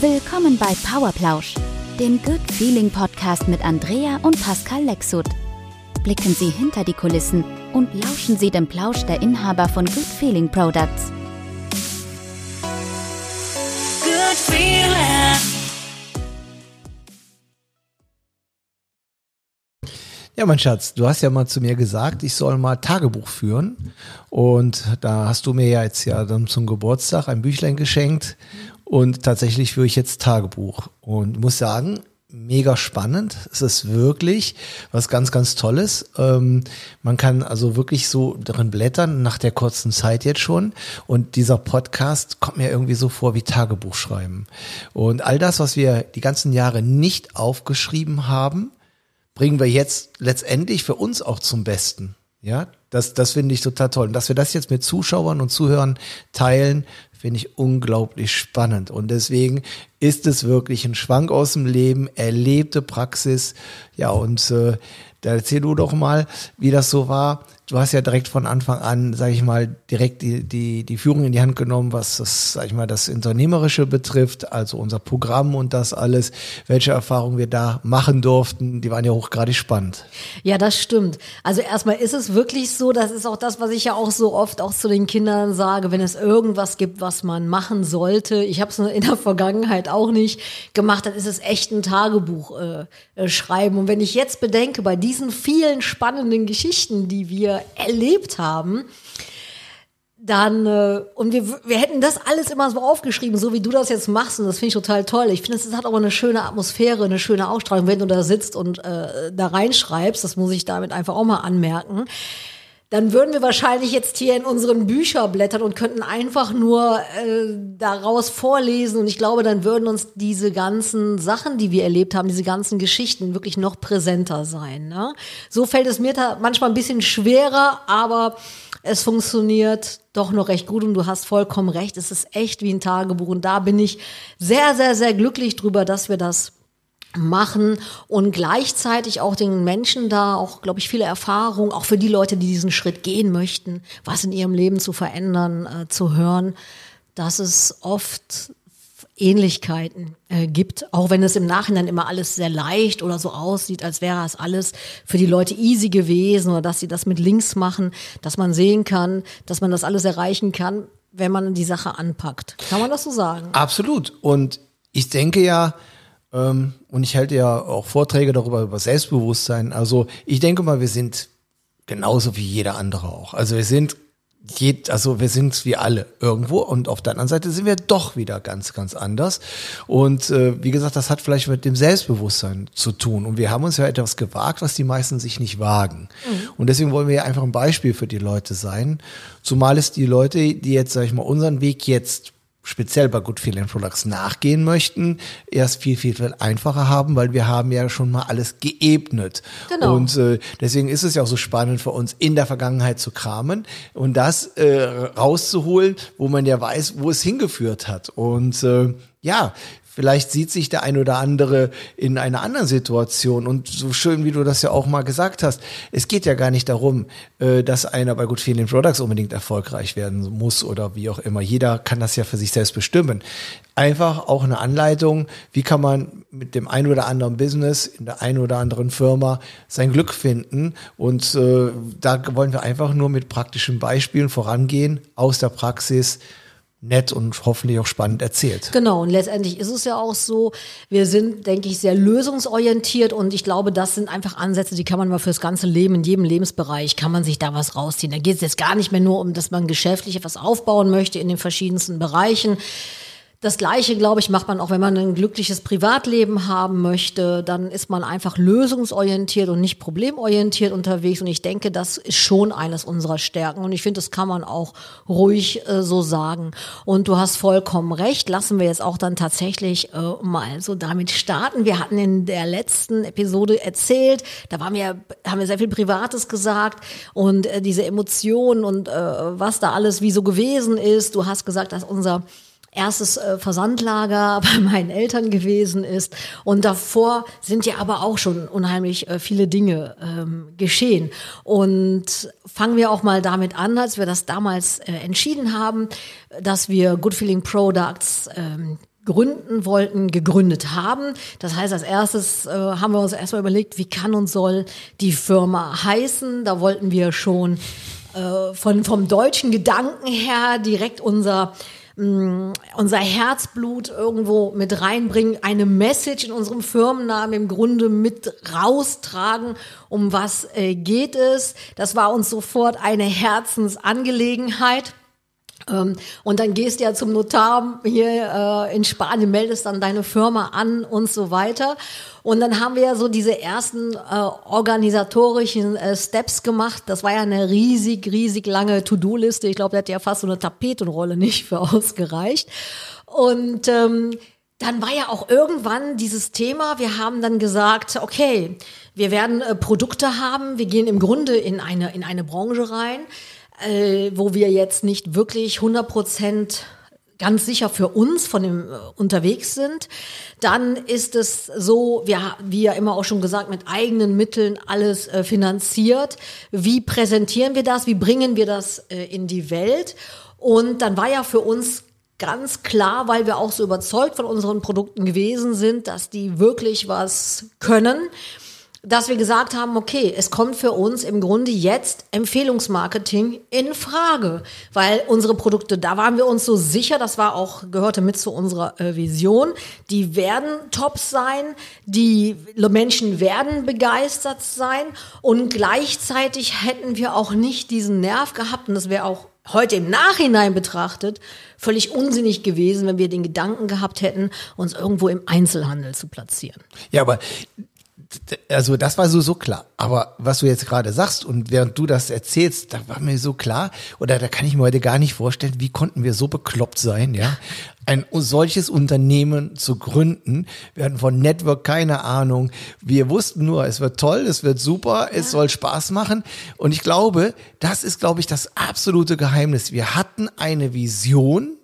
Willkommen bei Powerplausch, dem Good Feeling Podcast mit Andrea und Pascal Lexut. Blicken Sie hinter die Kulissen und lauschen Sie dem Plausch der Inhaber von Good Feeling Products. Good feeling. Ja, mein Schatz, du hast ja mal zu mir gesagt, ich soll mal Tagebuch führen. Und da hast du mir ja jetzt ja dann zum Geburtstag ein Büchlein geschenkt. Und tatsächlich führe ich jetzt Tagebuch. Und muss sagen, mega spannend. Es ist wirklich was ganz, ganz Tolles. Ähm, man kann also wirklich so darin blättern, nach der kurzen Zeit jetzt schon. Und dieser Podcast kommt mir irgendwie so vor wie Tagebuch schreiben. Und all das, was wir die ganzen Jahre nicht aufgeschrieben haben, bringen wir jetzt letztendlich für uns auch zum Besten. Ja, das, das finde ich total toll. Und dass wir das jetzt mit Zuschauern und Zuhörern teilen, finde ich unglaublich spannend. Und deswegen ist es wirklich ein Schwank aus dem Leben, erlebte Praxis. Ja, und äh, da erzähl du doch mal, wie das so war. Du hast ja direkt von Anfang an, sage ich mal, direkt die, die, die Führung in die Hand genommen, was das, sag ich mal, das Unternehmerische betrifft, also unser Programm und das alles, welche Erfahrungen wir da machen durften, die waren ja hochgradig spannend. Ja, das stimmt. Also erstmal ist es wirklich so, das ist auch das, was ich ja auch so oft auch zu den Kindern sage, wenn es irgendwas gibt, was man machen sollte. Ich habe es in der Vergangenheit auch nicht gemacht, dann ist es echt ein Tagebuch äh, äh, schreiben. Und wenn ich jetzt bedenke, bei diesen vielen spannenden Geschichten, die wir erlebt haben, dann, äh, und wir, wir hätten das alles immer so aufgeschrieben, so wie du das jetzt machst, und das finde ich total toll. Ich finde, es hat auch eine schöne Atmosphäre, eine schöne Ausstrahlung, wenn du da sitzt und äh, da reinschreibst, das muss ich damit einfach auch mal anmerken. Dann würden wir wahrscheinlich jetzt hier in unseren Bücher blättern und könnten einfach nur äh, daraus vorlesen. Und ich glaube, dann würden uns diese ganzen Sachen, die wir erlebt haben, diese ganzen Geschichten wirklich noch präsenter sein. Ne? So fällt es mir da manchmal ein bisschen schwerer, aber es funktioniert doch noch recht gut und du hast vollkommen recht. Es ist echt wie ein Tagebuch und da bin ich sehr, sehr, sehr glücklich drüber, dass wir das machen und gleichzeitig auch den Menschen da auch, glaube ich, viele Erfahrungen, auch für die Leute, die diesen Schritt gehen möchten, was in ihrem Leben zu verändern, äh, zu hören, dass es oft Ähnlichkeiten äh, gibt, auch wenn es im Nachhinein immer alles sehr leicht oder so aussieht, als wäre es alles für die Leute easy gewesen oder dass sie das mit Links machen, dass man sehen kann, dass man das alles erreichen kann, wenn man die Sache anpackt. Kann man das so sagen? Absolut. Und ich denke ja, und ich halte ja auch Vorträge darüber, über Selbstbewusstsein. Also ich denke mal, wir sind genauso wie jeder andere auch. Also wir sind also wir sind wie alle irgendwo und auf der anderen Seite sind wir doch wieder ganz, ganz anders. Und äh, wie gesagt, das hat vielleicht mit dem Selbstbewusstsein zu tun. Und wir haben uns ja etwas gewagt, was die meisten sich nicht wagen. Mhm. Und deswegen wollen wir ja einfach ein Beispiel für die Leute sein. Zumal es die Leute, die jetzt, sag ich mal, unseren Weg jetzt speziell bei Good Feeling Products nachgehen möchten, erst viel, viel, viel einfacher haben, weil wir haben ja schon mal alles geebnet. Genau. Und äh, deswegen ist es ja auch so spannend für uns, in der Vergangenheit zu kramen und das äh, rauszuholen, wo man ja weiß, wo es hingeführt hat. Und äh, ja, Vielleicht sieht sich der ein oder andere in einer anderen Situation. Und so schön, wie du das ja auch mal gesagt hast, es geht ja gar nicht darum, äh, dass einer bei Good Feeling Products unbedingt erfolgreich werden muss oder wie auch immer. Jeder kann das ja für sich selbst bestimmen. Einfach auch eine Anleitung, wie kann man mit dem ein oder anderen Business in der ein oder anderen Firma sein Glück finden. Und äh, da wollen wir einfach nur mit praktischen Beispielen vorangehen aus der Praxis nett und hoffentlich auch spannend erzählt. Genau, und letztendlich ist es ja auch so, wir sind, denke ich, sehr lösungsorientiert und ich glaube, das sind einfach Ansätze, die kann man mal fürs ganze Leben, in jedem Lebensbereich, kann man sich da was rausziehen. Da geht es jetzt gar nicht mehr nur um, dass man geschäftlich etwas aufbauen möchte in den verschiedensten Bereichen. Das Gleiche, glaube ich, macht man auch, wenn man ein glückliches Privatleben haben möchte. Dann ist man einfach lösungsorientiert und nicht problemorientiert unterwegs. Und ich denke, das ist schon eines unserer Stärken. Und ich finde, das kann man auch ruhig äh, so sagen. Und du hast vollkommen recht. Lassen wir jetzt auch dann tatsächlich äh, mal so damit starten. Wir hatten in der letzten Episode erzählt, da waren wir, haben wir sehr viel Privates gesagt und äh, diese Emotionen und äh, was da alles wie so gewesen ist. Du hast gesagt, dass unser erstes äh, Versandlager bei meinen Eltern gewesen ist. Und davor sind ja aber auch schon unheimlich äh, viele Dinge ähm, geschehen. Und fangen wir auch mal damit an, als wir das damals äh, entschieden haben, dass wir Good Feeling Products ähm, gründen wollten, gegründet haben. Das heißt, als erstes äh, haben wir uns erstmal überlegt, wie kann und soll die Firma heißen. Da wollten wir schon äh, von, vom deutschen Gedanken her direkt unser mh, unser Herzblut irgendwo mit reinbringen, eine Message in unserem Firmennamen im Grunde mit raustragen, um was äh, geht es. Das war uns sofort eine Herzensangelegenheit. Ähm, und dann gehst du ja zum Notar hier äh, in Spanien, meldest dann deine Firma an und so weiter. Und dann haben wir ja so diese ersten äh, organisatorischen äh, Steps gemacht. Das war ja eine riesig, riesig lange To-Do-Liste. Ich glaube, da hat ja fast so eine Tapetenrolle nicht für ausgereicht. Und ähm, dann war ja auch irgendwann dieses Thema, wir haben dann gesagt, okay, wir werden äh, Produkte haben, wir gehen im Grunde in eine, in eine Branche rein, äh, wo wir jetzt nicht wirklich 100 Prozent ganz sicher für uns von dem äh, unterwegs sind. Dann ist es so, wir, wie ja immer auch schon gesagt, mit eigenen Mitteln alles äh, finanziert. Wie präsentieren wir das? Wie bringen wir das äh, in die Welt? Und dann war ja für uns ganz klar, weil wir auch so überzeugt von unseren Produkten gewesen sind, dass die wirklich was können dass wir gesagt haben, okay, es kommt für uns im Grunde jetzt Empfehlungsmarketing in Frage, weil unsere Produkte, da waren wir uns so sicher, das war auch gehörte mit zu unserer äh, Vision, die werden Tops sein, die Menschen werden begeistert sein und gleichzeitig hätten wir auch nicht diesen Nerv gehabt und das wäre auch heute im Nachhinein betrachtet völlig unsinnig gewesen, wenn wir den Gedanken gehabt hätten, uns irgendwo im Einzelhandel zu platzieren. Ja, aber also das war so so klar. Aber was du jetzt gerade sagst und während du das erzählst, da war mir so klar oder da kann ich mir heute gar nicht vorstellen, wie konnten wir so bekloppt sein, ja, ein solches Unternehmen zu gründen. Wir hatten von Network keine Ahnung. Wir wussten nur, es wird toll, es wird super, es soll Spaß machen. Und ich glaube, das ist, glaube ich, das absolute Geheimnis. Wir hatten eine Vision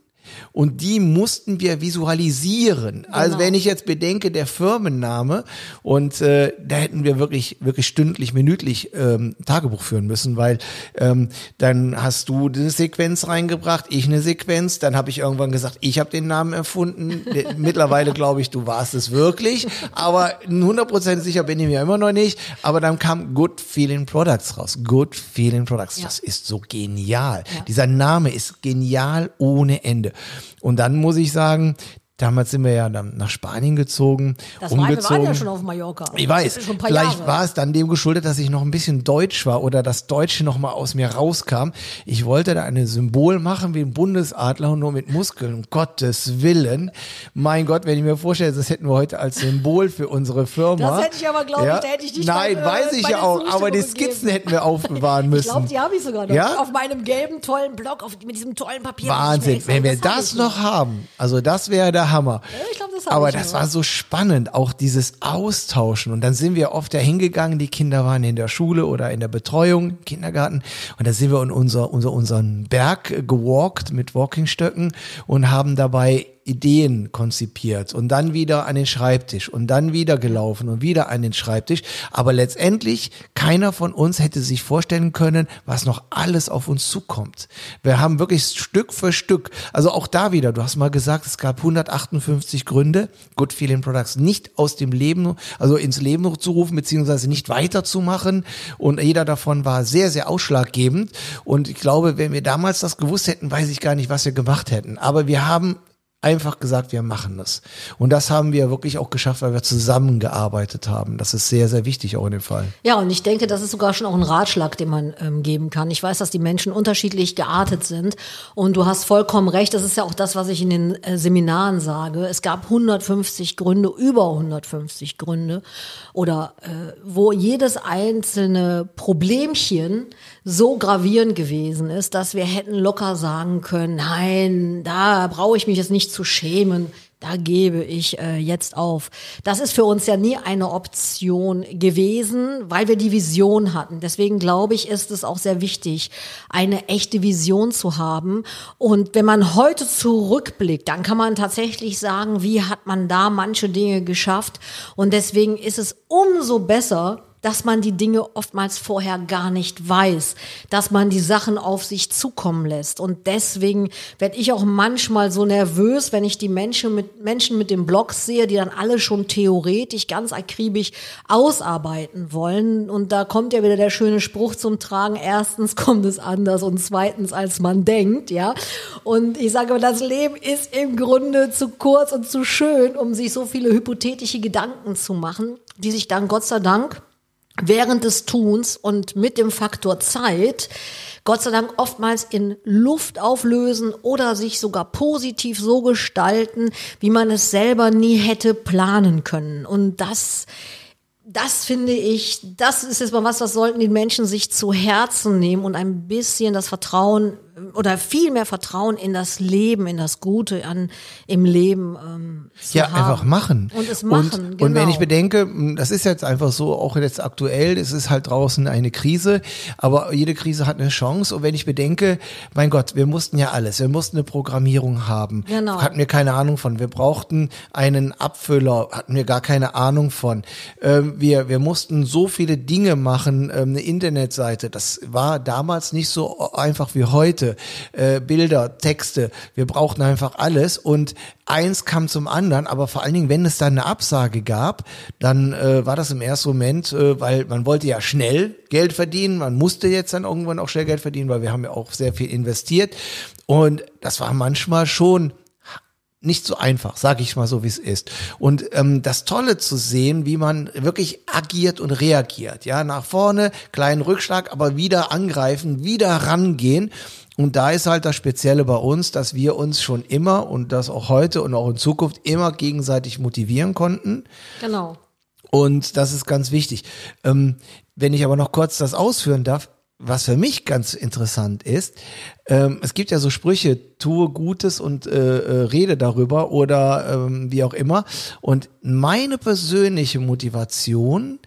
und die mussten wir visualisieren. Genau. Also wenn ich jetzt bedenke, der Firmenname und äh, da hätten wir wirklich, wirklich stündlich, minütlich ähm, Tagebuch führen müssen, weil ähm, dann hast du eine Sequenz reingebracht, ich eine Sequenz, dann habe ich irgendwann gesagt, ich habe den Namen erfunden. Mittlerweile glaube ich, du warst es wirklich, aber 100% sicher bin ich mir immer noch nicht. Aber dann kam Good Feeling Products raus. Good Feeling Products. Ja. Das ist so genial. Ja. Dieser Name ist genial ohne Ende. Und dann muss ich sagen, Damals sind wir ja dann nach Spanien gezogen. Das war, umgezogen. wir waren ja schon auf Mallorca. Ich weiß. Vielleicht Jahre. war es dann dem geschuldet, dass ich noch ein bisschen deutsch war oder das Deutsche noch mal aus mir rauskam. Ich wollte da ein Symbol machen wie ein Bundesadler und nur mit Muskeln. Um Gottes Willen. Mein Gott, wenn ich mir vorstelle, das hätten wir heute als Symbol für unsere Firma. Das hätte ich aber, glaube ja. ich, da hätte ich dich Nein, dann, weiß ich ja auch. Aber die Skizzen hätten wir aufbewahren müssen. ich glaube, die habe ich sogar noch. Ja? Auf meinem gelben, tollen Block, auf, mit diesem tollen Papier. Wahnsinn. Wenn wir das, das noch haben, also das wäre der Hammer. Ich glaub, das Aber das war so spannend, auch dieses Austauschen. Und dann sind wir oft dahin gegangen, die Kinder waren in der Schule oder in der Betreuung, Kindergarten. Und dann sind wir in unser, unser, unseren Berg gewalkt mit Walkingstöcken und haben dabei Ideen konzipiert und dann wieder an den Schreibtisch und dann wieder gelaufen und wieder an den Schreibtisch. Aber letztendlich keiner von uns hätte sich vorstellen können, was noch alles auf uns zukommt. Wir haben wirklich Stück für Stück, also auch da wieder, du hast mal gesagt, es gab 158 Gründe, Good Feeling Products nicht aus dem Leben, also ins Leben zu rufen, beziehungsweise nicht weiterzumachen. Und jeder davon war sehr, sehr ausschlaggebend. Und ich glaube, wenn wir damals das gewusst hätten, weiß ich gar nicht, was wir gemacht hätten. Aber wir haben einfach gesagt, wir machen das. Und das haben wir wirklich auch geschafft, weil wir zusammengearbeitet haben. Das ist sehr, sehr wichtig auch in dem Fall. Ja, und ich denke, das ist sogar schon auch ein Ratschlag, den man ähm, geben kann. Ich weiß, dass die Menschen unterschiedlich geartet sind. Und du hast vollkommen recht. Das ist ja auch das, was ich in den äh, Seminaren sage. Es gab 150 Gründe, über 150 Gründe. Oder äh, wo jedes einzelne Problemchen so gravierend gewesen ist, dass wir hätten locker sagen können, nein, da brauche ich mich jetzt nicht zu schämen, da gebe ich äh, jetzt auf. Das ist für uns ja nie eine Option gewesen, weil wir die Vision hatten. Deswegen glaube ich, ist es auch sehr wichtig, eine echte Vision zu haben. Und wenn man heute zurückblickt, dann kann man tatsächlich sagen, wie hat man da manche Dinge geschafft. Und deswegen ist es umso besser, dass man die Dinge oftmals vorher gar nicht weiß, dass man die Sachen auf sich zukommen lässt. Und deswegen werde ich auch manchmal so nervös, wenn ich die Menschen mit, Menschen mit den Blogs sehe, die dann alle schon theoretisch ganz akribisch ausarbeiten wollen. Und da kommt ja wieder der schöne Spruch zum Tragen. Erstens kommt es anders und zweitens, als man denkt, ja. Und ich sage, das Leben ist im Grunde zu kurz und zu schön, um sich so viele hypothetische Gedanken zu machen, die sich dann Gott sei Dank während des Tuns und mit dem Faktor Zeit Gott sei Dank oftmals in Luft auflösen oder sich sogar positiv so gestalten, wie man es selber nie hätte planen können. Und das das finde ich, das ist jetzt mal was, was sollten die Menschen sich zu Herzen nehmen und ein bisschen das Vertrauen oder viel mehr Vertrauen in das Leben, in das Gute an im Leben ähm, zu ja, haben. einfach machen. Und es machen, Und, genau. und wenn ich bedenke, das ist jetzt einfach so, auch jetzt aktuell, es ist halt draußen eine Krise, aber jede Krise hat eine Chance. Und wenn ich bedenke, mein Gott, wir mussten ja alles, wir mussten eine Programmierung haben, Genau. hatten wir keine Ahnung von. Wir brauchten einen Abfüller, hatten wir gar keine Ahnung von. Ähm, wir, wir mussten so viele Dinge machen, ähm, eine Internetseite, das war damals nicht so einfach wie heute. Äh, Bilder, Texte, wir brauchten einfach alles. Und eins kam zum anderen, aber vor allen Dingen, wenn es dann eine Absage gab, dann äh, war das im ersten Moment, äh, weil man wollte ja schnell Geld verdienen, man musste jetzt dann irgendwann auch schnell Geld verdienen, weil wir haben ja auch sehr viel investiert. Und das war manchmal schon nicht so einfach, sage ich mal so, wie es ist. Und ähm, das Tolle zu sehen, wie man wirklich agiert und reagiert, ja, nach vorne, kleinen Rückschlag, aber wieder angreifen, wieder rangehen. Und da ist halt das Spezielle bei uns, dass wir uns schon immer und das auch heute und auch in Zukunft immer gegenseitig motivieren konnten. Genau. Und das ist ganz wichtig. Ähm, wenn ich aber noch kurz das ausführen darf, was für mich ganz interessant ist, ähm, es gibt ja so Sprüche, tue Gutes und äh, äh, rede darüber oder ähm, wie auch immer. Und meine persönliche Motivation, äh,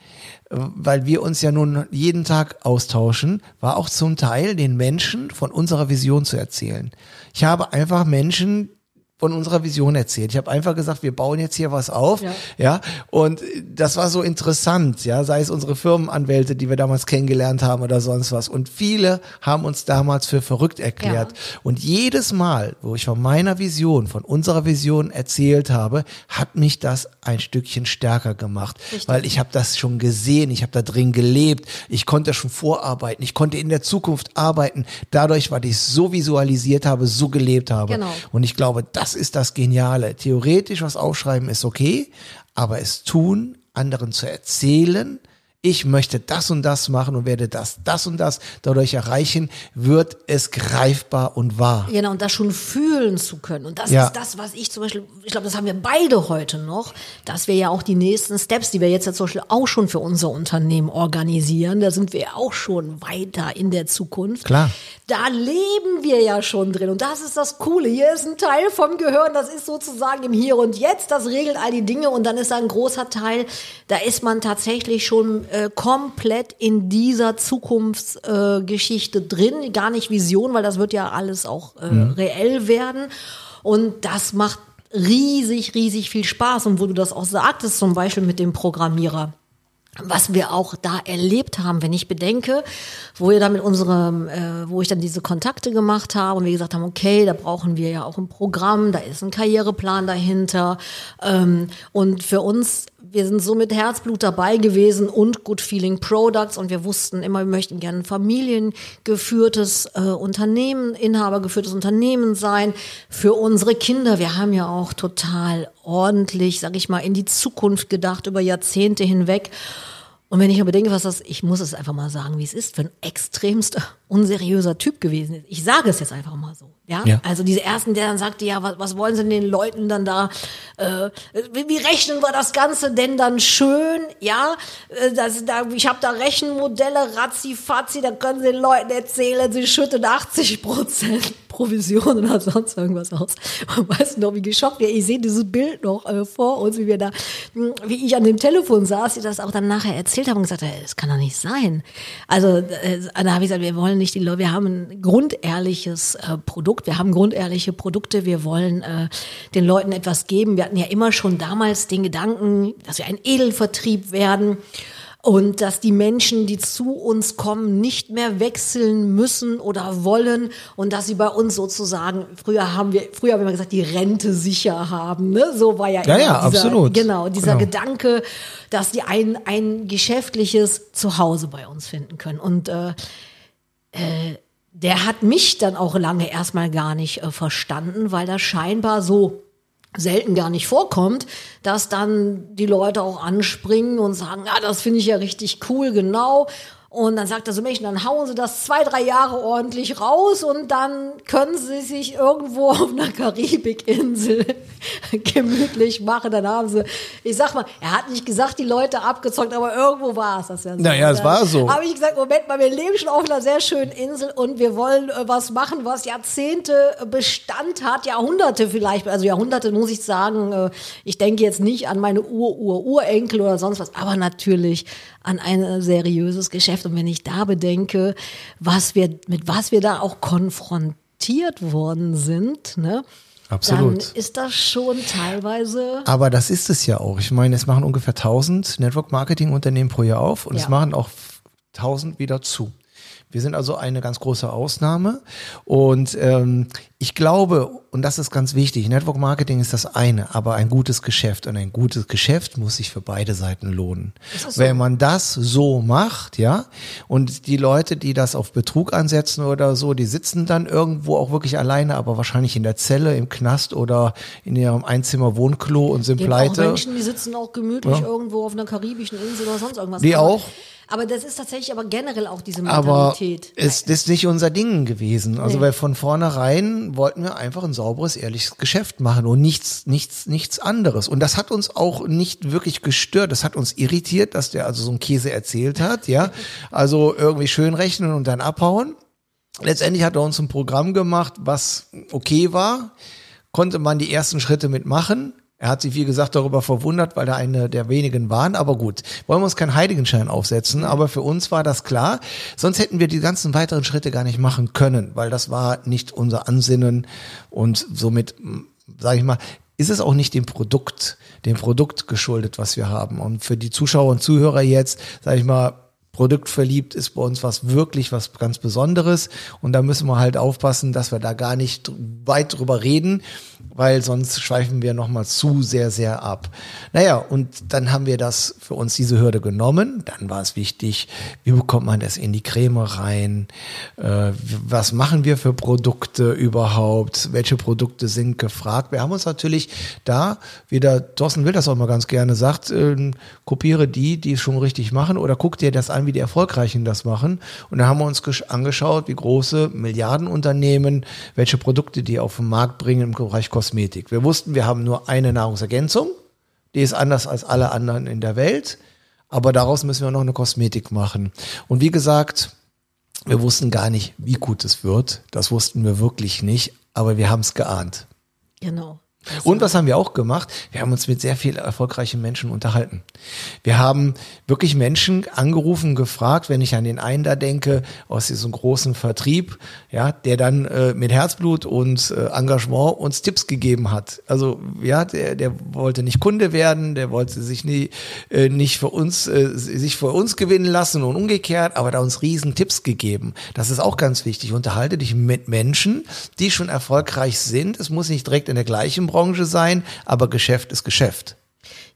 weil wir uns ja nun jeden Tag austauschen, war auch zum Teil den Menschen von unserer Vision zu erzählen. Ich habe einfach Menschen von unserer Vision erzählt. Ich habe einfach gesagt, wir bauen jetzt hier was auf, ja. Ja. und das war so interessant, ja, sei es unsere Firmenanwälte, die wir damals kennengelernt haben oder sonst was. Und viele haben uns damals für verrückt erklärt. Ja. Und jedes Mal, wo ich von meiner Vision, von unserer Vision erzählt habe, hat mich das ein Stückchen stärker gemacht, Richtig. weil ich habe das schon gesehen, ich habe da drin gelebt, ich konnte schon vorarbeiten, ich konnte in der Zukunft arbeiten, dadurch, weil ich es so visualisiert habe, so gelebt habe. Genau. Und ich glaube, das ist das Geniale. Theoretisch was aufschreiben ist okay, aber es tun, anderen zu erzählen, ich möchte das und das machen und werde das, das und das dadurch erreichen, wird es greifbar und wahr. Genau, und das schon fühlen zu können. Und das Ja. ist das, was ich zum Beispiel, ich glaube, das haben wir beide heute noch, dass wir ja auch die nächsten Steps, die wir jetzt ja zum Beispiel auch schon für unser Unternehmen organisieren, da sind wir ja auch schon weiter in der Zukunft. Klar. Da leben wir ja schon drin. Und das ist das Coole. Hier ist ein Teil vom Gehirn, das ist sozusagen im Hier und Jetzt, das regelt all die Dinge. Und dann ist da ein großer Teil, da ist man tatsächlich schon äh, komplett in dieser Zukunftsgeschichte äh, drin. Gar nicht Vision, weil das wird ja alles auch äh, reell werden. Und das macht riesig, riesig viel Spaß. Und wo du das auch sagtest, zum Beispiel mit dem Programmierer was wir auch da erlebt haben, wenn ich bedenke, wo wir da mit unserem, äh, wo ich dann diese Kontakte gemacht habe und wir gesagt haben, okay, da brauchen wir ja auch ein Programm, da ist ein Karriereplan dahinter ähm, und für uns wir sind so mit Herzblut dabei gewesen und Good Feeling Products und wir wussten immer, wir möchten gerne ein familiengeführtes äh, Unternehmen, inhabergeführtes Unternehmen sein für unsere Kinder. Wir haben ja auch total ordentlich, sag ich mal, in die Zukunft gedacht über Jahrzehnte hinweg. Und wenn ich mir bedenke, was das, ich muss es einfach mal sagen, wie es ist, für ein extremst unseriöser Typ gewesen ist. Ich sage es jetzt einfach mal so. Ja? Ja. Also diese ersten, der dann sagte, ja, was, was wollen sie den Leuten dann da, äh, wie, wie rechnen wir das Ganze denn dann schön? Ja, äh, das, da, ich habe da Rechenmodelle, ratzi-fatzi, da können sie den Leuten erzählen, sie schütten 80 Prozent Provision oder sonst irgendwas aus. Und weißt du noch, wie geschockt wir, ich sehe dieses Bild noch äh, vor uns, wie wir da, mh, wie ich an dem Telefon saß, die das auch dann nachher erzählt haben und gesagt, äh, das kann doch nicht sein. Also äh, da habe ich gesagt, wir wollen nicht die Leute, wir haben ein grundehrliches äh, Produkt, wir haben grundehrliche Produkte, wir wollen äh, den Leuten etwas geben. Wir hatten ja immer schon damals den Gedanken, dass wir ein Edelvertrieb werden. Und dass die Menschen, die zu uns kommen, nicht mehr wechseln müssen oder wollen und dass sie bei uns sozusagen, früher haben wir, früher haben wir gesagt, die Rente sicher haben, ne? So war ja, Ja, immer ja, dieser, absolut. Genau, dieser Genau. Gedanke, dass die ein, ein geschäftliches Zuhause bei uns finden können. Und äh, der hat mich dann auch lange erstmal gar nicht äh, verstanden, weil das scheinbar so selten gar nicht vorkommt, dass dann die Leute auch anspringen und sagen, ja, das finde ich ja richtig cool, genau. Und dann sagt er so, Mensch, dann hauen sie das zwei, drei Jahre ordentlich raus und dann können sie sich irgendwo auf einer Karibikinsel gemütlich machen. Dann haben sie, ich sag mal, er hat nicht gesagt, die Leute abgezockt, aber irgendwo war es das ja so. Naja, es Dann war so. Habe ich gesagt, Moment mal, wir leben schon auf einer sehr schönen Insel und wir wollen äh, was machen, was Jahrzehnte Bestand hat, Jahrhunderte vielleicht, also Jahrhunderte muss ich sagen, äh, ich denke jetzt nicht an meine Ur-Ur-Urenkel oder sonst was, aber natürlich an ein seriöses Geschäft. Und wenn ich da bedenke, was wir, mit was wir da auch konfrontiert worden sind, ne? Absolut. Dann ist das schon teilweise Aber das ist es ja auch. Ich meine, es machen ungefähr 1000 Network-Marketing-Unternehmen pro Jahr auf und es Ja. machen auch 1000 wieder zu. Wir sind also eine ganz große Ausnahme und ähm, ich glaube, und das ist ganz wichtig, Network Marketing ist das eine, aber ein gutes Geschäft und ein gutes Geschäft muss sich für beide Seiten lohnen. so. Wenn man das so macht, ja, und die Leute, die das auf Betrug ansetzen oder so, die sitzen dann irgendwo auch wirklich alleine, aber wahrscheinlich in der Zelle, im Knast oder in ihrem Einzimmer-Wohnklo und sind Gibt auch pleite. Menschen, die sitzen auch gemütlich Ja. irgendwo auf einer karibischen Insel oder sonst irgendwas. Die aber, auch. Aber das ist tatsächlich aber generell auch diese Aber Mentalität. es ist nicht unser Ding gewesen. Also Nee. weil von vornherein wollten wir einfach ein sauberes, ehrliches Geschäft machen und nichts, nichts, nichts anderes. Und das hat uns auch nicht wirklich gestört. Das hat uns irritiert, dass der also so einen Käse erzählt hat, ja. Also irgendwie schön rechnen und dann abhauen. Letztendlich hat er uns ein Programm gemacht, was okay war. Konnte man die ersten Schritte mitmachen. Er hat sich, wie gesagt, darüber verwundert, weil er eine der wenigen waren. Aber gut, wollen wir uns keinen Heiligenschein aufsetzen. Aber für uns war das klar. Sonst hätten wir die ganzen weiteren Schritte gar nicht machen können, weil das war nicht unser Ansinnen. Und somit, sage ich mal, ist es auch nicht dem Produkt, dem Produkt geschuldet, was wir haben. Und für die Zuschauer und Zuhörer jetzt, sage ich mal, Produktverliebt ist bei uns was wirklich was ganz Besonderes und da müssen wir halt aufpassen, dass wir da gar nicht weit drüber reden, weil sonst schweifen wir nochmal zu sehr, sehr ab. Naja, und dann haben wir das für uns diese Hürde genommen. Dann war es wichtig, wie bekommt man das in die Creme rein? Äh, was machen wir für Produkte überhaupt? Welche Produkte sind gefragt? Wir haben uns natürlich da, wie der Thorsten Will das auch mal ganz gerne sagt, äh, kopiere die, die es schon richtig machen oder guck dir das an, wie die Erfolgreichen das machen. Und dann haben wir uns gesch- angeschaut, wie große Milliardenunternehmen, welche Produkte die auf den Markt bringen im Bereich Kosmetik. Wir wussten, wir haben nur eine Nahrungsergänzung, die ist anders als alle anderen in der Welt, aber daraus müssen wir noch eine Kosmetik machen. Und wie gesagt, wir wussten gar nicht, wie gut es wird. Das wussten wir wirklich nicht, aber wir haben es geahnt. Genau. Und was haben wir auch gemacht? Wir haben uns mit sehr vielen erfolgreichen Menschen unterhalten. Wir haben wirklich Menschen angerufen, gefragt, wenn ich an den einen da denke, aus diesem großen Vertrieb, ja, der dann äh, mit Herzblut und äh, Engagement uns Tipps gegeben hat. Also ja, der, der wollte nicht Kunde werden, der wollte sich nie, äh, nicht für uns, äh, sich für uns gewinnen lassen und umgekehrt, aber da uns riesen Tipps gegeben. Das ist auch ganz wichtig. Unterhalte dich mit Menschen, die schon erfolgreich sind. Es muss nicht direkt in der gleichen Branche sein, aber Geschäft ist Geschäft.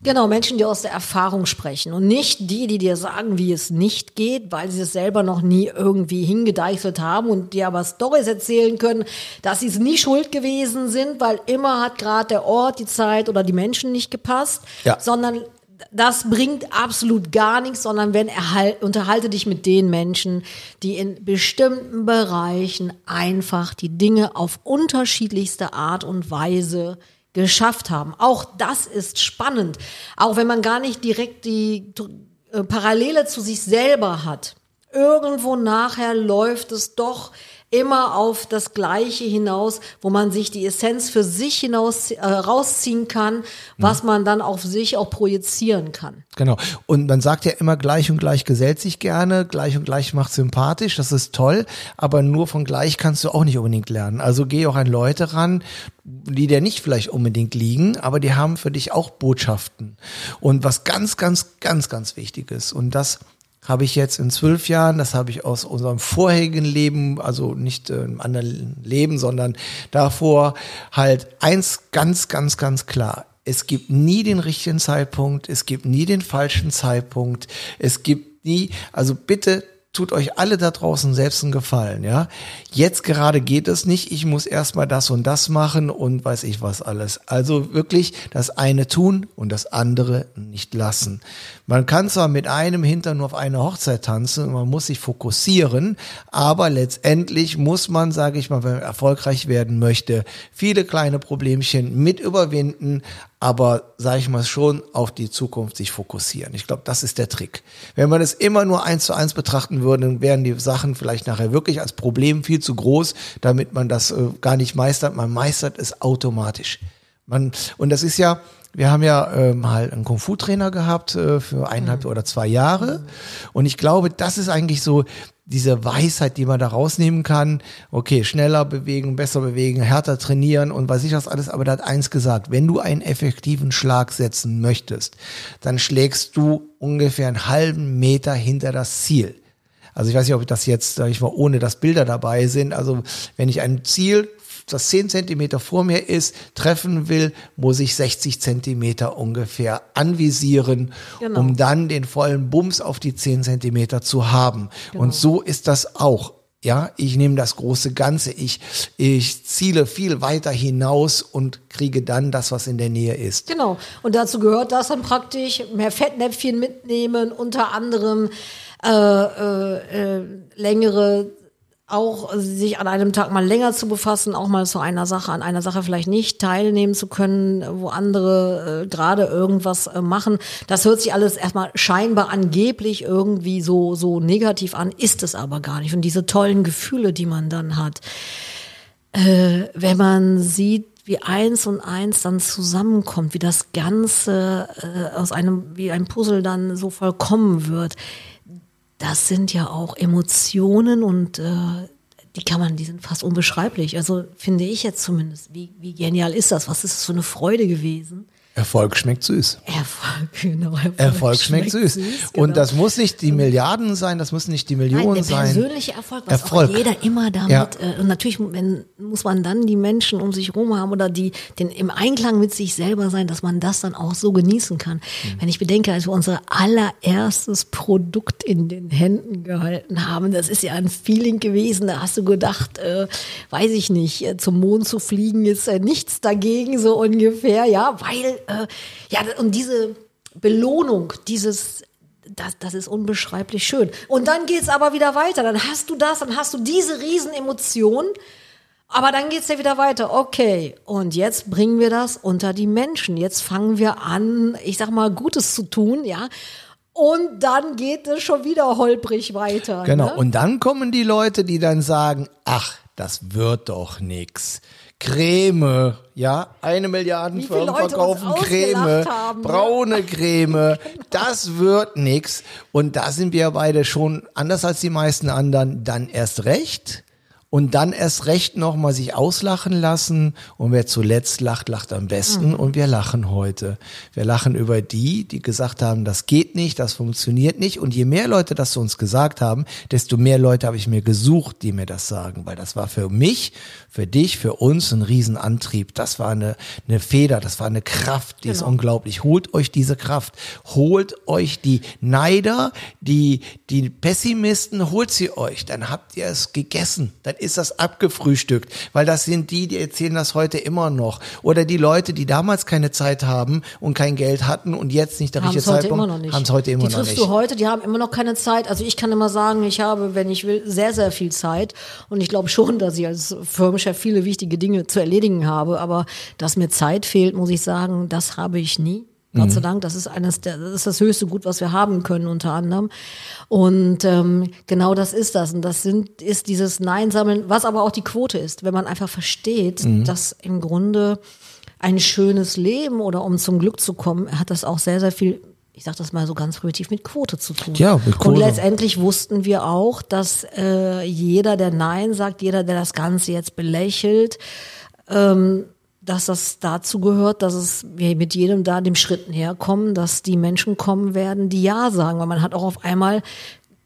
Genau, Menschen, die aus der Erfahrung sprechen und nicht die, die dir sagen, wie es nicht geht, weil sie es selber noch nie irgendwie hingedeichselt haben und dir aber Stories erzählen können, dass sie es nie schuld gewesen sind, weil immer hat gerade der Ort, die Zeit oder die Menschen nicht gepasst, Ja. sondern das bringt absolut gar nichts, sondern wenn erhal unterhalte dich mit den Menschen, die in bestimmten Bereichen einfach die Dinge auf unterschiedlichste Art und Weise geschafft haben. Auch das ist spannend, auch wenn man gar nicht direkt die äh, Parallele zu sich selber hat. Irgendwo nachher läuft es doch immer auf das Gleiche hinaus, wo man sich die Essenz für sich hinaus äh, rausziehen kann, was man dann auf sich auch projizieren kann. Genau. Und man sagt ja immer, gleich und gleich gesellt sich gerne, gleich und gleich macht sympathisch, das ist toll, aber nur von gleich kannst du auch nicht unbedingt lernen. Also geh auch an Leute ran, die dir nicht vielleicht unbedingt liegen, aber die haben für dich auch Botschaften. Und was ganz, ganz, ganz, ganz wichtig ist, und das habe ich jetzt in zwölf Jahren, das habe ich aus unserem vorherigen Leben, also nicht äh, im anderen Leben, sondern davor halt eins ganz, ganz, ganz klar. Es gibt nie den richtigen Zeitpunkt, es gibt nie den falschen Zeitpunkt, es gibt nie, also bitte tut euch alle da draußen selbst einen Gefallen, ja. Jetzt gerade geht es nicht, ich muss erstmal das und das machen und weiß ich was alles. Also wirklich das eine tun und das andere nicht lassen. Man kann zwar mit einem Hintern nur auf eine Hochzeit tanzen, man muss sich fokussieren, aber letztendlich muss man, sage ich mal, wenn man erfolgreich werden möchte, viele kleine Problemchen mit überwinden, aber sage ich mal schon auf die Zukunft sich fokussieren. Ich glaube, das ist der Trick. Wenn man es immer nur eins zu eins betrachten würde, dann wären die Sachen vielleicht nachher wirklich als Problem viel zu groß, damit man das äh, gar nicht meistert. Man meistert es automatisch. Man, und das ist ja, wir haben ja äh, mal einen Kung-Fu-Trainer gehabt äh, für eineinhalb oder zwei Jahre. Und ich glaube, das ist eigentlich so diese Weisheit, die man da rausnehmen kann. Okay, schneller bewegen, besser bewegen, härter trainieren und weiß ich was alles. Aber da hat eins gesagt, wenn du einen effektiven Schlag setzen möchtest, dann schlägst du ungefähr einen halben Meter hinter das Ziel. Also ich weiß nicht, ob ich das jetzt, sag ich mal, ohne dass Bilder dabei sind. Also wenn ich ein Ziel das 10 Zentimeter vor mir ist, treffen will, muss ich 60 Zentimeter ungefähr anvisieren, Genau. um dann den vollen Bums auf die 10 Zentimeter zu haben. Und so ist das auch. Ja, ich nehme das große Ganze, ich, ich ziele viel weiter hinaus und kriege dann das, was in der Nähe ist. Genau. Und dazu gehört das dann praktisch mehr Fettnäpfchen mitnehmen, unter anderem äh, äh, äh, längere auch sich an einem Tag mal länger zu befassen, auch mal zu einer Sache, an einer Sache vielleicht nicht teilnehmen zu können, wo andere äh, gerade irgendwas äh, machen. Das hört sich alles erstmal scheinbar angeblich irgendwie so, so negativ an, ist es aber gar nicht. Und diese tollen Gefühle, die man dann hat, äh, wenn man sieht, wie eins und eins dann zusammenkommt, wie das Ganze äh, aus einem, wie ein Puzzle dann so vollkommen wird, das sind ja auch Emotionen und äh, die kann man, die sind fast unbeschreiblich. Also finde ich jetzt zumindest. Wie, wie genial ist das? Was ist das für eine Freude gewesen? Erfolg schmeckt süß. Erfolg, genau. Erfolg, Erfolg schmeckt, süß. Und genau. das muss nicht die Milliarden sein, das müssen nicht die Millionen Nein, der sein. persönliche Erfolg, was Erfolg. auch jeder immer damit, Ja. äh, und natürlich wenn, muss man dann die Menschen um sich rum haben oder die den im Einklang mit sich selber sein, dass man das dann auch so genießen kann. Mhm. Wenn ich bedenke, als wir unser allererstes Produkt in den Händen gehalten haben, das ist ja ein Feeling gewesen, da hast du gedacht, äh, weiß ich nicht, äh, zum Mond zu fliegen ist äh, nichts dagegen, so ungefähr, ja, weil, äh, ja, und diese Belohnung, dieses das, das ist unbeschreiblich schön. Und dann geht's aber wieder weiter. Dann hast du das, dann hast du diese Riesenemotion. Aber dann geht's ja wieder weiter. Okay, und jetzt bringen wir das unter die Menschen. Jetzt fangen wir an, ich sag mal, Gutes zu tun, ja. Und dann geht es schon wieder holprig weiter. Genau. Ne? Und dann kommen die Leute, die dann sagen, ach, das wird doch nix. Creme, ja, eine Milliarde Firmen verkaufen Creme, haben, ne? braune Creme, das wird nix. Und da sind wir beide schon anders als die meisten anderen, dann erst recht. Und dann erst recht nochmal sich auslachen lassen. Und wer zuletzt lacht, lacht am besten. Und wir lachen heute. Wir lachen über die, die gesagt haben, das geht nicht, das funktioniert nicht. Und je mehr Leute das zu uns gesagt haben, desto mehr Leute habe ich mir gesucht, die mir das sagen. Weil das war für mich, für dich, für uns ein Riesenantrieb. Das war eine, eine Feder, das war eine Kraft, die ist Genau. unglaublich. Holt euch diese Kraft. Holt euch die Neider, die, die Pessimisten, holt sie euch. Dann habt ihr es gegessen. Dann ist das abgefrühstückt. Weil das sind die, die erzählen das heute immer noch. Oder die Leute, die damals keine Zeit haben und kein Geld hatten und jetzt nicht der haben richtige es heute Zeitpunkt immer noch nicht. haben es heute immer die noch triffst nicht. du heute, die haben immer noch keine Zeit. Also ich kann immer sagen, ich habe, wenn ich will, sehr, sehr viel Zeit. Und ich glaube schon, dass ich als Firmenchef viele wichtige Dinge zu erledigen habe. Aber dass mir Zeit fehlt, muss ich sagen, das habe ich nie. Gott sei Dank, das ist eines der, das ist das höchste Gut, was wir haben können, unter anderem. Und ähm, genau das ist das. Und das sind, ist dieses Nein sammeln, was aber auch die Quote ist, wenn man einfach versteht, dass im Grunde ein schönes Leben oder um zum Glück zu kommen, hat das auch sehr, sehr viel, ich sage das mal so ganz primitiv, mit Quote zu tun. Ja, mit Quote. Und letztendlich wussten wir auch, dass äh, jeder, der Nein sagt, jeder, der das Ganze jetzt belächelt, ähm, dass das dazu gehört, dass es wir mit jedem da dem Schritt näher kommen, dass die Menschen kommen werden, die Ja sagen, weil man hat auch auf einmal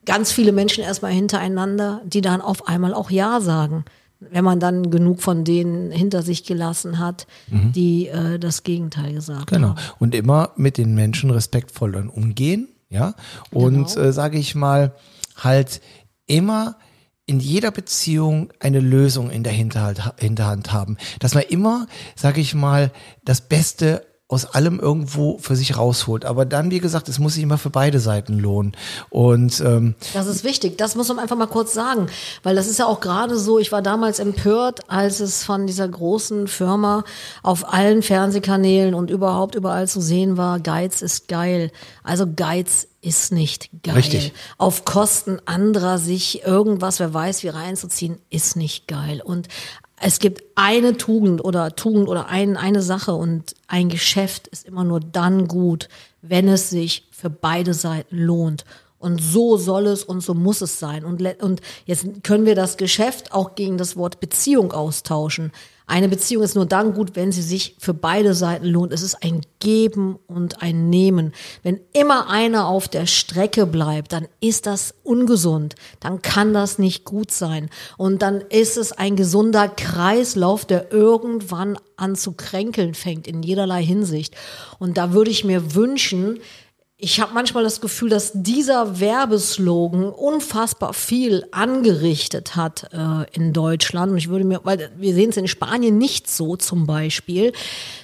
ganz viele Menschen erstmal hintereinander, die dann auf einmal auch Ja sagen. Wenn man dann genug von denen hinter sich gelassen hat, die äh, das Gegenteil gesagt Genau. haben. Und immer mit den Menschen respektvoll dann umgehen, ja. Und Genau. äh, sage ich mal, halt immer in jeder Beziehung eine Lösung in der Hinterhand haben. Dass man immer, sage ich mal, das Beste aus allem irgendwo für sich rausholt. Aber dann, wie gesagt, es muss sich immer für beide Seiten lohnen. Und ähm, Das ist wichtig. Das muss man einfach mal kurz sagen, weil das ist ja auch gerade so. Ich war damals empört, als es von dieser großen Firma auf allen Fernsehkanälen und überhaupt überall zu sehen war, Geiz ist geil. Also Geiz ist nicht geil. Richtig. Auf Kosten anderer sich irgendwas, wer weiß, wie reinzuziehen, ist nicht geil. Und es gibt eine Tugend oder Tugend oder ein, eine Sache und ein Geschäft ist immer nur dann gut, wenn es sich für beide Seiten lohnt. Und so soll es und so muss es sein. Und, und jetzt können wir das Geschäft auch gegen das Wort Beziehung austauschen. Eine Beziehung ist nur dann gut, wenn sie sich für beide Seiten lohnt. Es ist ein Geben und ein Nehmen. Wenn immer einer auf der Strecke bleibt, dann ist das ungesund. Dann kann das nicht gut sein. Und dann ist es ein gesunder Kreislauf, der irgendwann an zu kränkeln fängt in jederlei Hinsicht. Und da würde ich mir wünschen, ich habe manchmal das Gefühl, dass dieser Werbeslogan unfassbar viel angerichtet hat äh, in Deutschland. Und ich würde mir, weil wir sehen es in Spanien nicht so zum Beispiel,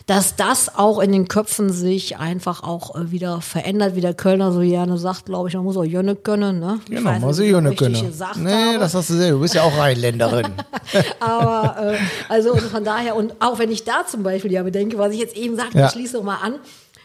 dass das auch in den Köpfen sich einfach auch äh, wieder verändert, wie der Kölner so gerne sagt, glaube ich, man muss auch Jönne können. Ne? Ich genau, so wie ich das Jönne können. Nee, habe. das hast du sehr. Du bist ja auch Rheinländerin. Aber äh, also und von daher, und auch wenn ich da zum Beispiel ja bedenke, was ich jetzt eben sagte, Ja. ich schließe noch mal an.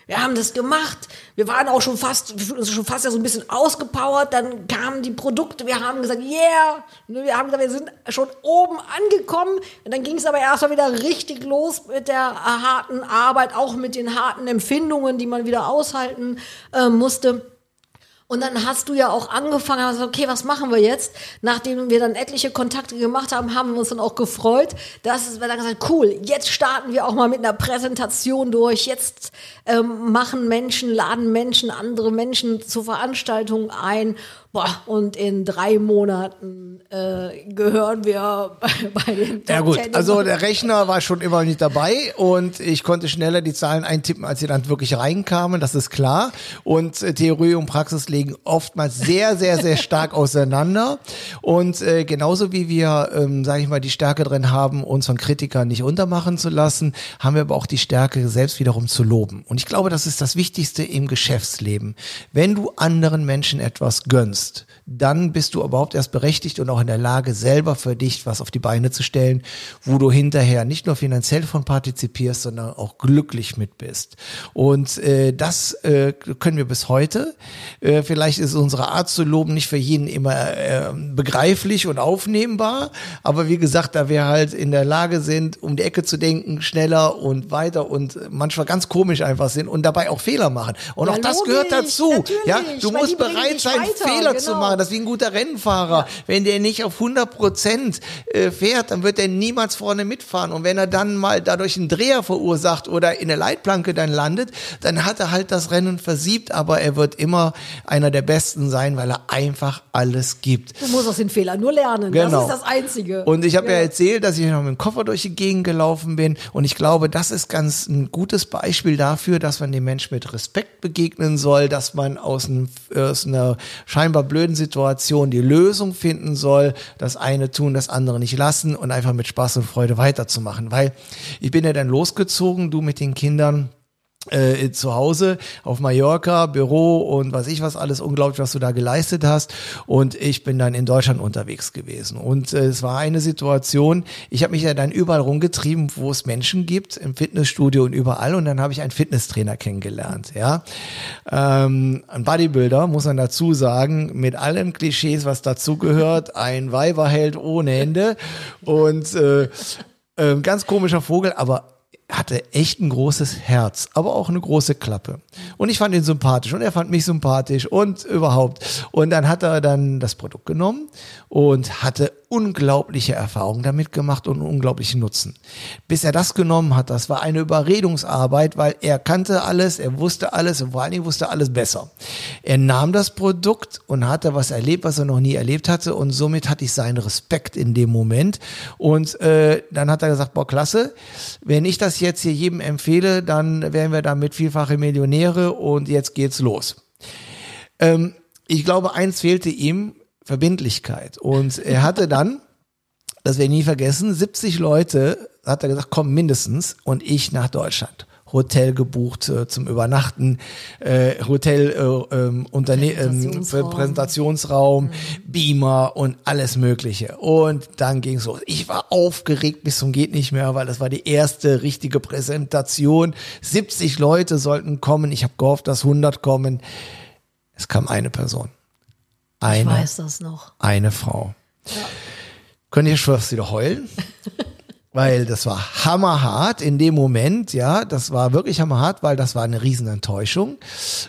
Wir haben das gemacht. Wir waren auch schon fast, wir fühlten uns schon fast ja so ein bisschen ausgepowert. Dann kamen die Produkte. Wir haben gesagt, yeah. Wir haben gesagt, wir sind schon oben angekommen. Und dann ging es aber erstmal wieder richtig los mit der harten Arbeit, auch mit den harten Empfindungen, die man wieder aushalten äh, musste. Und dann hast du ja auch angefangen, hast okay, was machen wir jetzt? Nachdem wir dann etliche Kontakte gemacht haben, haben wir uns dann auch gefreut, dass wir dann gesagt, cool, jetzt starten wir auch mal mit einer Präsentation durch. Jetzt ähm, machen Menschen, laden Menschen, andere Menschen zu Veranstaltungen ein. Boah, und in drei Monaten äh, gehören wir bei, bei den Top Ja gut, 10. also der Rechner war schon immer nicht dabei und ich konnte schneller die Zahlen eintippen, als sie dann wirklich reinkamen, das ist klar. Und äh, Theorie und Praxis liegen oftmals sehr, sehr, sehr stark auseinander. Und äh, genauso wie wir, ähm, sage ich mal, die Stärke drin haben, uns von Kritikern nicht untermachen zu lassen, haben wir aber auch die Stärke, selbst wiederum zu loben. Und ich glaube, das ist das Wichtigste im Geschäftsleben. Wenn du anderen Menschen etwas gönnst, dann bist du überhaupt erst berechtigt und auch in der Lage, selber für dich was auf die Beine zu stellen, wo du hinterher nicht nur finanziell von partizipierst, sondern auch glücklich mit bist. Und äh, das äh, können wir bis heute. Äh, vielleicht ist unsere Art zu loben nicht für jeden immer äh, begreiflich und aufnehmbar, aber wie gesagt, da wir halt in der Lage sind, um die Ecke zu denken, schneller und weiter und manchmal ganz komisch einfach sind und dabei auch Fehler machen. Und Ja, auch das logisch, gehört dazu. Ja, du musst bereit sein, weiter, Fehler zu genau. machen. Das ist wie ein guter Rennfahrer. Wenn der nicht auf 100 Prozent äh, fährt, dann wird er niemals vorne mitfahren. Und wenn er dann mal dadurch einen Dreher verursacht oder in der Leitplanke dann landet, dann hat er halt das Rennen versiebt, aber er wird immer einer der Besten sein, weil er einfach alles gibt. Du musst aus den Fehlern nur lernen. Genau. Das ist das Einzige. Und ich habe ja. Ja. erzählt, dass ich noch mit dem Koffer durch die Gegend gelaufen bin. Und ich glaube, das ist ganz ein gutes Beispiel dafür, dass man dem Menschen mit Respekt begegnen soll, dass man aus, einem, aus einer scheinbar blöden Situation die Lösung finden soll, das eine tun, das andere nicht lassen und einfach mit Spaß und Freude weiterzumachen. Weil ich bin ja dann losgezogen, du mit den Kindern äh, zu Hause auf Mallorca, Büro und was ich was alles, unglaublich, was du da geleistet hast. Und ich bin dann in Deutschland unterwegs gewesen. Und äh, es war eine Situation, ich habe mich ja dann überall rumgetrieben, wo es Menschen gibt, im Fitnessstudio und überall. Und dann habe ich einen Fitnesstrainer kennengelernt. Ja, ähm, Ein Bodybuilder, muss man dazu sagen, mit allen Klischees, was dazugehört, ein Weiberheld ohne Ende. Und äh, äh, ganz komischer Vogel, aber hatte echt ein großes Herz, aber auch eine große Klappe. Und ich fand ihn sympathisch und er fand mich sympathisch und überhaupt. Und dann hat er dann das Produkt genommen und hatte unglaubliche Erfahrungen damit gemacht und unglaublichen Nutzen. Bis er das genommen hat, das war eine Überredungsarbeit, weil er kannte alles, er wusste alles und vor allen Dingen wusste alles besser. Er nahm das Produkt und hatte was erlebt, was er noch nie erlebt hatte und somit hatte ich seinen Respekt in dem Moment. Und äh, dann hat er gesagt, boah, klasse, wenn ich das jetzt hier jedem empfehle, dann wären wir damit vielfache Millionäre und jetzt geht's los. Ähm, ich glaube, eins fehlte ihm, Verbindlichkeit. Und er hatte dann, das werde ich nie vergessen, 70 Leute, hat er gesagt, kommen mindestens und ich nach Deutschland. Hotel gebucht äh, zum Übernachten, äh, Hotel, äh, ähm, Unterne ähm, Präsentationsraum. Präsentationsraum, mhm. Beamer und alles Mögliche. Und dann ging's los. Ich war aufgeregt bis zum geht nicht mehr, weil das war die erste richtige Präsentation. 70 Leute sollten kommen. Ich habe gehofft, dass 100 kommen. Es kam eine Person. Eine, Ich weiß das noch. eine Frau. Könnt ihr schon fast wieder heulen? weil das war hammerhart in dem Moment, ja, das war wirklich hammerhart, weil das war eine Riesenenttäuschung.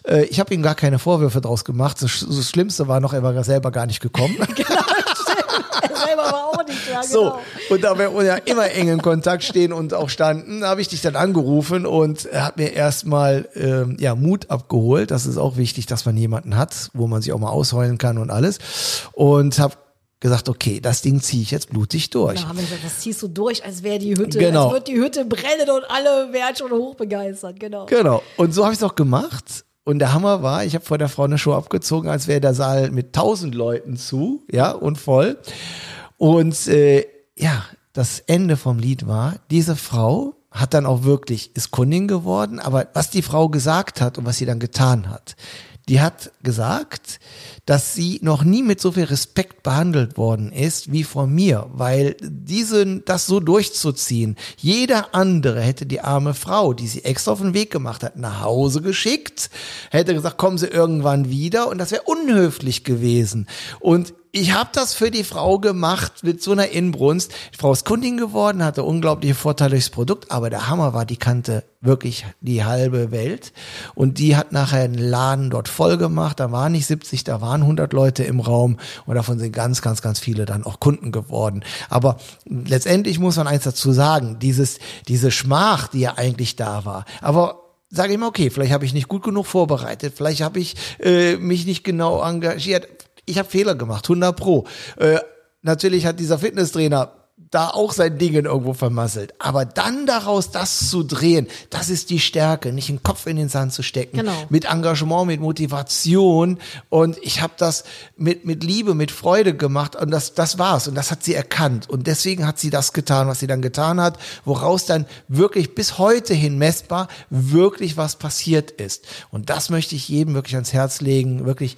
Äh, ich habe ihm gar keine Vorwürfe draus gemacht. Das, das Schlimmste war noch, er war selber gar nicht gekommen. Er selber war auch nicht da, So, genau. und da wir ja immer eng in Kontakt stehen und auch standen, habe ich dich dann angerufen und er hat mir erstmal ähm, ja, Mut abgeholt. Das ist auch wichtig, dass man jemanden hat, wo man sich auch mal ausheulen kann und alles. Und habe gesagt, okay, das Ding ziehe ich jetzt blutig durch. Da haben wir gesagt, das ziehst du durch, als wäre die Hütte, Genau. als wird die Hütte brennen und alle wären schon hochbegeistert, genau. Genau. Und so habe ich es auch gemacht. Und der Hammer war, ich habe vor der Frau eine Show abgezogen, als wäre der Saal mit tausend Leuten zu, ja, und voll. Und äh, ja, das Ende vom Lied war, diese Frau hat dann auch wirklich, ist Kundin geworden, aber was die Frau gesagt hat und was sie dann getan hat, die hat gesagt, dass sie noch nie mit so viel Respekt behandelt worden ist wie von mir, weil diesen, das so durchzuziehen, jeder andere hätte die arme Frau, die sie extra auf den Weg gemacht hat, nach Hause geschickt, hätte gesagt, kommen Sie irgendwann wieder und das wäre unhöflich gewesen. Und ich habe das für die Frau gemacht mit so einer Inbrunst. Die Frau ist Kundin geworden, hatte unglaubliche Vorteile durchs Produkt, aber der Hammer war, die kannte wirklich die halbe Welt und die hat nachher einen Laden dort voll gemacht. Da waren nicht 70, da waren 100 Leute im Raum und davon sind ganz, ganz, ganz viele dann auch Kunden geworden. Aber letztendlich muss man eins dazu sagen, dieses, diese Schmach, die ja eigentlich da war, aber sage ich mal, okay, vielleicht habe ich nicht gut genug vorbereitet, vielleicht habe ich äh, mich nicht genau engagiert. Ich habe Fehler gemacht, 100 pro. Äh, natürlich hat dieser Fitnesstrainer da auch sein Ding irgendwo vermasselt. Aber dann daraus das zu drehen, das ist die Stärke, nicht den Kopf in den Sand zu stecken. Genau. Mit Engagement, mit Motivation. Und ich habe das mit, mit Liebe, mit Freude gemacht. Und das, das war's. Und das hat sie erkannt. Und deswegen hat sie das getan, was sie dann getan hat, woraus dann wirklich bis heute hin messbar wirklich was passiert ist. Und das möchte ich jedem wirklich ans Herz legen. Wirklich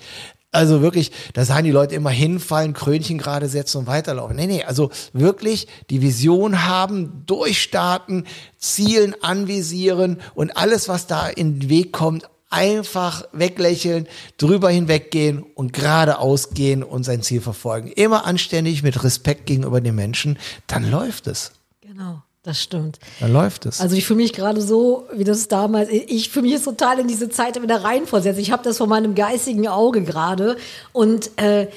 also wirklich, da sagen die Leute immer hinfallen, Krönchen gerade setzen und weiterlaufen. Nee, nee, also wirklich die Vision haben, durchstarten, zielen, anvisieren und alles, was da in den Weg kommt, einfach weglächeln, drüber hinweggehen und geradeaus gehen und sein Ziel verfolgen. Immer anständig mit Respekt gegenüber den Menschen, dann läuft es. Genau, das stimmt. Dann läuft es. Also ich fühle mich gerade so, wie das damals, ich fühle mich jetzt total in diese Zeit wieder reinversetzt. Ich habe das vor meinem geistigen Auge gerade und äh,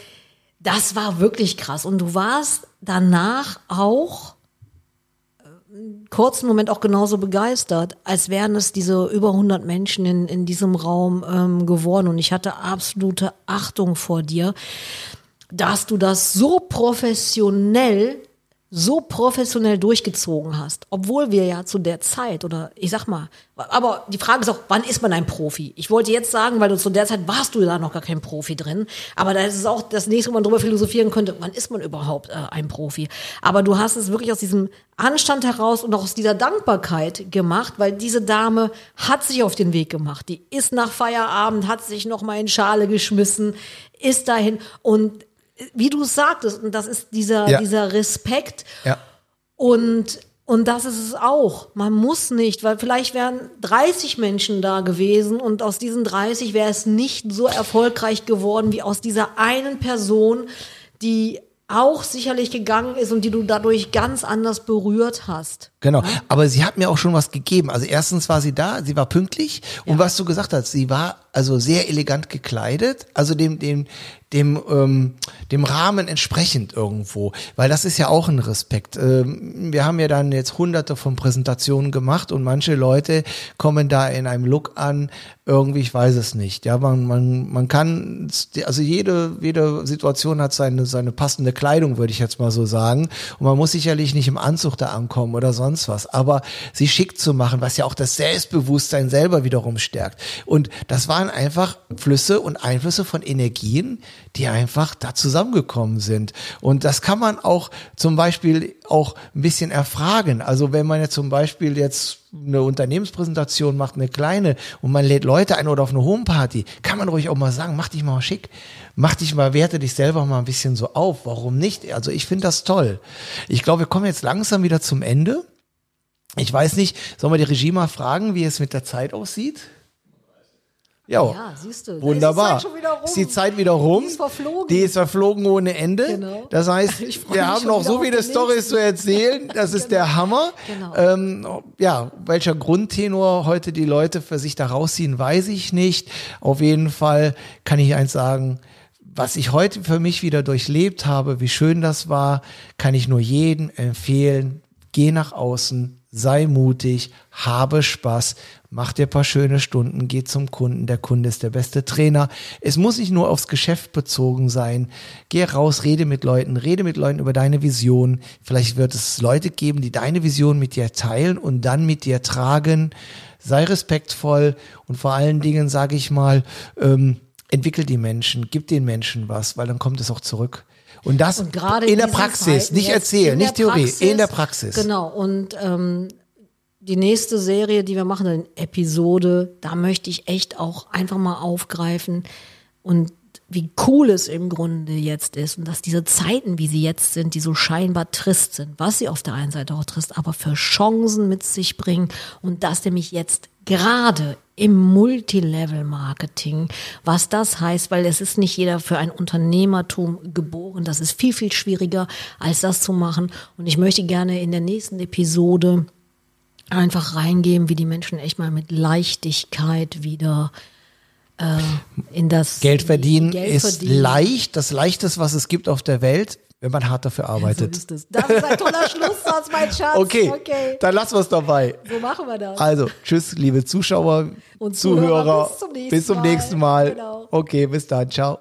das war wirklich krass. Und du warst danach auch äh, einen kurzen Moment auch genauso begeistert, als wären es diese über 100 Menschen in, in diesem Raum ähm, geworden. Und ich hatte absolute Achtung vor dir, dass du das so professionell so professionell durchgezogen hast, obwohl wir ja zu der Zeit oder ich sag mal, aber die Frage ist auch, wann ist man ein Profi? Ich wollte jetzt sagen, weil du zu der Zeit warst du da noch gar kein Profi drin, aber da ist es auch das nächste, wo man drüber philosophieren könnte, wann ist man überhaupt äh, ein Profi? Aber du hast es wirklich aus diesem Anstand heraus und auch aus dieser Dankbarkeit gemacht, weil diese Dame hat sich auf den Weg gemacht. Die ist nach Feierabend, hat sich noch mal in Schale geschmissen, ist dahin und wie du es sagtest, und das ist dieser, Ja. dieser Respekt. Ja. Und, und das ist es auch. Man muss nicht, weil vielleicht wären 30 Menschen da gewesen und aus diesen 30 wäre es nicht so erfolgreich geworden wie aus dieser einen Person, die auch sicherlich gegangen ist und die du dadurch ganz anders berührt hast. Genau, aber sie hat mir auch schon was gegeben. Also erstens war sie da, sie war pünktlich und was du gesagt hast, sie war also sehr elegant gekleidet, also dem dem dem ähm, dem Rahmen entsprechend irgendwo, weil das ist ja auch ein Respekt. Ähm, wir haben ja dann jetzt hunderte von Präsentationen gemacht und manche Leute kommen da in einem Look an, irgendwie, ich weiß es nicht. Ja, man man man kann also jede jede Situation hat seine seine passende Kleidung, würde ich jetzt mal so sagen und man muss sicherlich nicht im Anzug da ankommen oder sonst was, aber sie schick zu machen, was ja auch das Selbstbewusstsein selber wiederum stärkt. Und das waren einfach Flüsse und Einflüsse von Energien, die einfach da zusammengekommen sind. Und das kann man auch zum Beispiel auch ein bisschen erfragen. Also wenn man jetzt zum Beispiel jetzt eine Unternehmenspräsentation macht, eine kleine, und man lädt Leute ein oder auf eine Homeparty, kann man ruhig auch mal sagen, mach dich mal schick, mach dich mal, werte dich selber mal ein bisschen so auf. Warum nicht? Also ich finde das toll. Ich glaube, wir kommen jetzt langsam wieder zum Ende. Ich weiß nicht, sollen wir die Regie mal fragen, wie es mit der Zeit aussieht? Ja, Ja, siehst du, Wunderbar. ist die Zeit schon wieder rum. Ist die Zeit wieder rum? Die ist verflogen. Die ist verflogen ohne Ende. Genau. Das heißt, wir haben noch so viele Stories zu erzählen. Das ist der Hammer. Genau. Ähm, ja, welcher Grundtenor heute die Leute für sich da rausziehen, weiß ich nicht. Auf jeden Fall kann ich eins sagen, was ich heute für mich wieder durchlebt habe, wie schön das war, kann ich nur jedem empfehlen. Geh nach außen, sei mutig, habe Spaß, mach dir ein paar schöne Stunden, geh zum Kunden. Der Kunde ist der beste Trainer. Es muss nicht nur aufs Geschäft bezogen sein. Geh raus, rede mit Leuten, rede mit Leuten über deine Vision. Vielleicht wird es Leute geben, die deine Vision mit dir teilen und dann mit dir tragen. Sei respektvoll und vor allen Dingen sage ich mal, ähm, entwickel die Menschen, gib den Menschen was, weil dann kommt es auch zurück. Und das Und gerade in der Praxis, Zeiten nicht erzählen, nicht Theorie, Praxis, in der Praxis. Genau. Und ähm, die nächste Serie, die wir machen, eine Episode, da möchte ich echt auch einfach mal aufgreifen und wie cool es im Grunde jetzt ist und dass diese Zeiten, wie sie jetzt sind, die so scheinbar trist sind, was sie auf der einen Seite auch trist, aber für Chancen mit sich bringen und dass nämlich jetzt gerade im Multilevel-Marketing, was das heißt, weil es ist nicht jeder für ein Unternehmertum geboren. Das ist viel, viel schwieriger, als das zu machen. Und ich möchte gerne in der nächsten Episode einfach reingeben, wie die Menschen echt mal mit Leichtigkeit wieder äh, in das Geld verdienen Geld ist verdienen. leicht, das leichteste, was es gibt auf der Welt, wenn man hart dafür So arbeitet. ist es. Das ist ein toller Schlusssatz, mein Schatz. Okay, okay. dann lassen wir es dabei. So machen wir das. Also, tschüss, liebe Zuschauer Und Zuhörer. Zuhörer, bis zum nächsten Bis zum Mal. nächsten Mal. Genau. Okay, bis dann. Ciao.